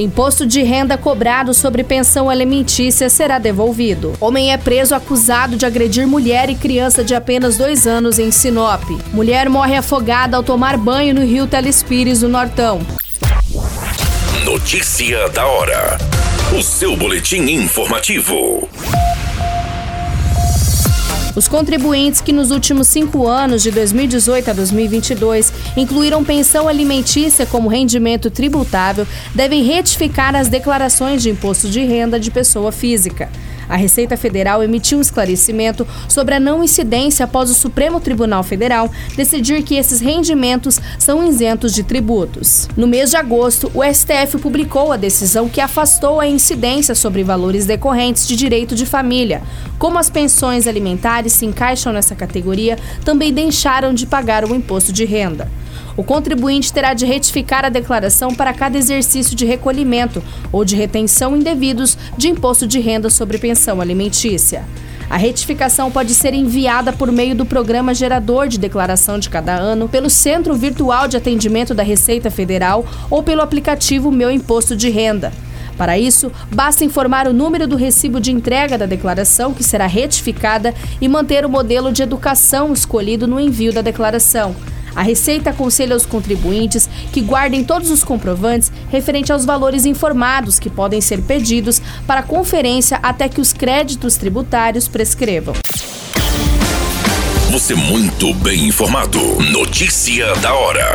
Imposto de renda cobrado sobre pensão alimentícia será devolvido. Homem é preso acusado de agredir mulher e criança de apenas dois anos em Sinop. Mulher morre afogada ao tomar banho no rio Telespires, no Nortão. Notícia da hora. O seu boletim informativo. Os contribuintes que nos últimos cinco anos, de 2018 a 2022, incluíram pensão alimentícia como rendimento tributável, devem retificar as declarações de imposto de renda de pessoa física. A Receita Federal emitiu um esclarecimento sobre a não incidência após o Supremo Tribunal Federal decidir que esses rendimentos são isentos de tributos. No mês de agosto, o STF publicou a decisão que afastou a incidência sobre valores decorrentes de direito de família. Como as pensões alimentares se encaixam nessa categoria, também deixaram de pagar o imposto de renda. O contribuinte terá de retificar a declaração para cada exercício de recolhimento ou de retenção indevidos de imposto de renda sobre pensão alimentícia. A retificação pode ser enviada por meio do programa gerador de declaração de cada ano, pelo Centro Virtual de Atendimento da Receita Federal ou pelo aplicativo Meu Imposto de Renda. Para isso, basta informar o número do recibo de entrega da declaração, que será retificada, e manter o modelo de educação escolhido no envio da declaração. A Receita aconselha aos contribuintes que guardem todos os comprovantes referente aos valores informados que podem ser pedidos para conferência até que os créditos tributários prescrevam. Você muito bem informado. Notícia da hora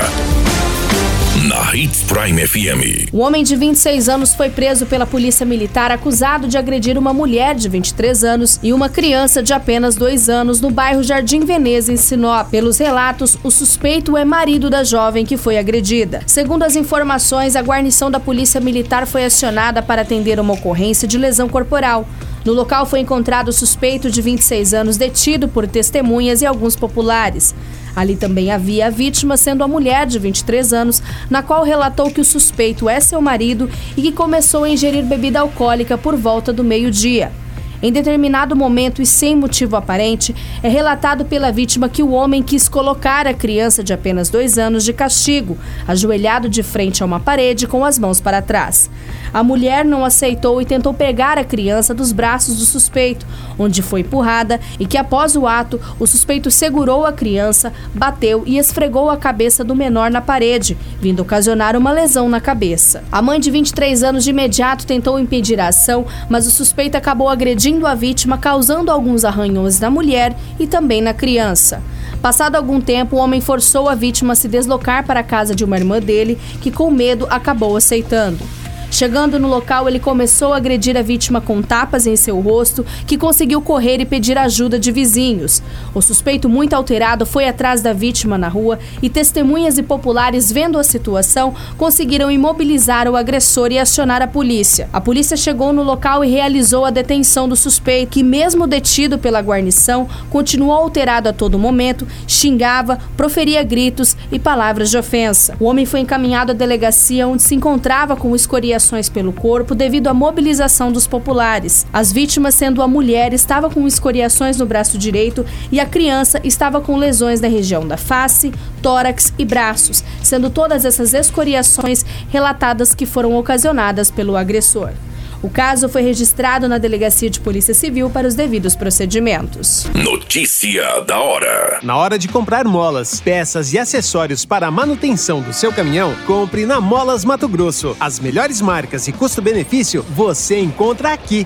Hits Prime FM. Um homem de 26 anos foi preso pela Polícia Militar acusado de agredir uma mulher de 23 anos e uma criança de apenas 2 anos no bairro Jardim Veneza, em Sinop. Pelos relatos, o suspeito é marido da jovem que foi agredida. Segundo as informações, a guarnição da Polícia Militar foi acionada para atender uma ocorrência de lesão corporal. No local foi encontrado o suspeito de 26 anos detido por testemunhas e alguns populares. Ali também havia a vítima, sendo a mulher de 23 anos, na qual relatou que o suspeito é seu marido e que começou a ingerir bebida alcoólica por volta do meio-dia. Em determinado momento e sem motivo aparente, é relatado pela vítima que o homem quis colocar a criança de apenas dois anos de castigo, ajoelhado de frente a uma parede com as mãos para trás. A mulher não aceitou e tentou pegar a criança dos braços do suspeito, onde foi empurrada e que após o ato, o suspeito segurou a criança, bateu e esfregou a cabeça do menor na parede, vindo ocasionar uma lesão na cabeça. A mãe de 23 anos de imediato tentou impedir a ação, mas o suspeito acabou agredindo a vítima, causando alguns arranhões na mulher e também na criança. Passado algum tempo, o homem forçou a vítima a se deslocar para a casa de uma irmã dele, que com medo acabou aceitando. Chegando no local, ele começou a agredir a vítima com tapas em seu rosto, que conseguiu correr e pedir ajuda de vizinhos. O suspeito, muito alterado, foi atrás da vítima na rua e testemunhas e populares, vendo a situação, conseguiram imobilizar o agressor e acionar a polícia. A polícia chegou no local e realizou a detenção do suspeito, que, mesmo detido pela guarnição, continuou alterado a todo momento, xingava, proferia gritos e palavras de ofensa. O homem foi encaminhado à delegacia onde se encontrava com pelo corpo devido à mobilização dos populares. As vítimas, sendo a mulher, estava com escoriações no braço direito e a criança estava com lesões na região da face, tórax e braços, sendo todas essas escoriações relatadas que foram ocasionadas pelo agressor. O caso foi registrado na Delegacia de Polícia Civil para os devidos procedimentos. Notícia da hora. Na hora de comprar molas, peças e acessórios para a manutenção do seu caminhão, compre na Molas Mato Grosso. As melhores marcas e custo-benefício você encontra aqui.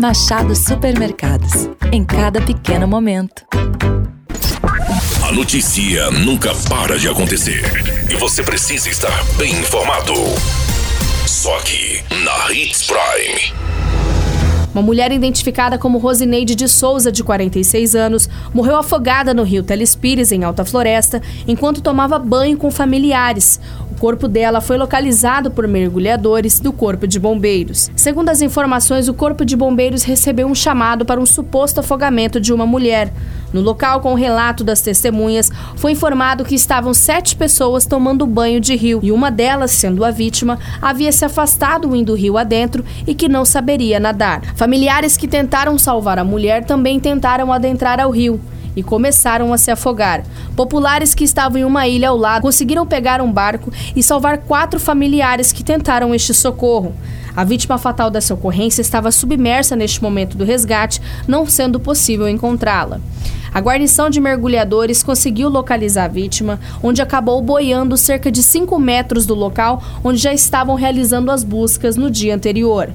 Machado Supermercados. Em cada pequeno momento. A notícia nunca para de acontecer e você precisa estar bem informado. Só aqui na Hits Prime. Uma mulher identificada como Rosineide de Souza, de 46 anos, morreu afogada no rio Telespires, em Alta Floresta, enquanto tomava banho com familiares. Corpo dela foi localizado por mergulhadores do Corpo de Bombeiros. Segundo as informações, o Corpo de Bombeiros recebeu um chamado para um suposto afogamento de uma mulher. No local, com o relato das testemunhas, foi informado que estavam sete pessoas tomando banho de rio e uma delas, sendo a vítima, havia se afastado indo rio adentro e que não saberia nadar. Familiares que tentaram salvar a mulher também tentaram adentrar ao rio e começaram a se afogar. Populares que estavam em uma ilha ao lado conseguiram pegar um barco e salvar quatro familiares que tentaram este socorro. A vítima fatal dessa ocorrência estava submersa neste momento do resgate, não sendo possível encontrá-la. A guarnição de mergulhadores conseguiu localizar a vítima, onde acabou boiando cerca de 5 metros do local onde já estavam realizando as buscas no dia anterior.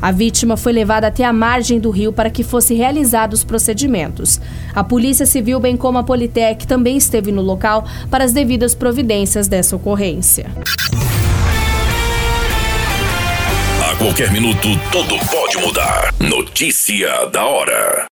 A vítima foi levada até a margem do rio para que fossem realizados os procedimentos. A Polícia Civil, bem como a Politec, também esteve no local para as devidas providências dessa ocorrência. A qualquer minuto, tudo pode mudar. Notícia da hora.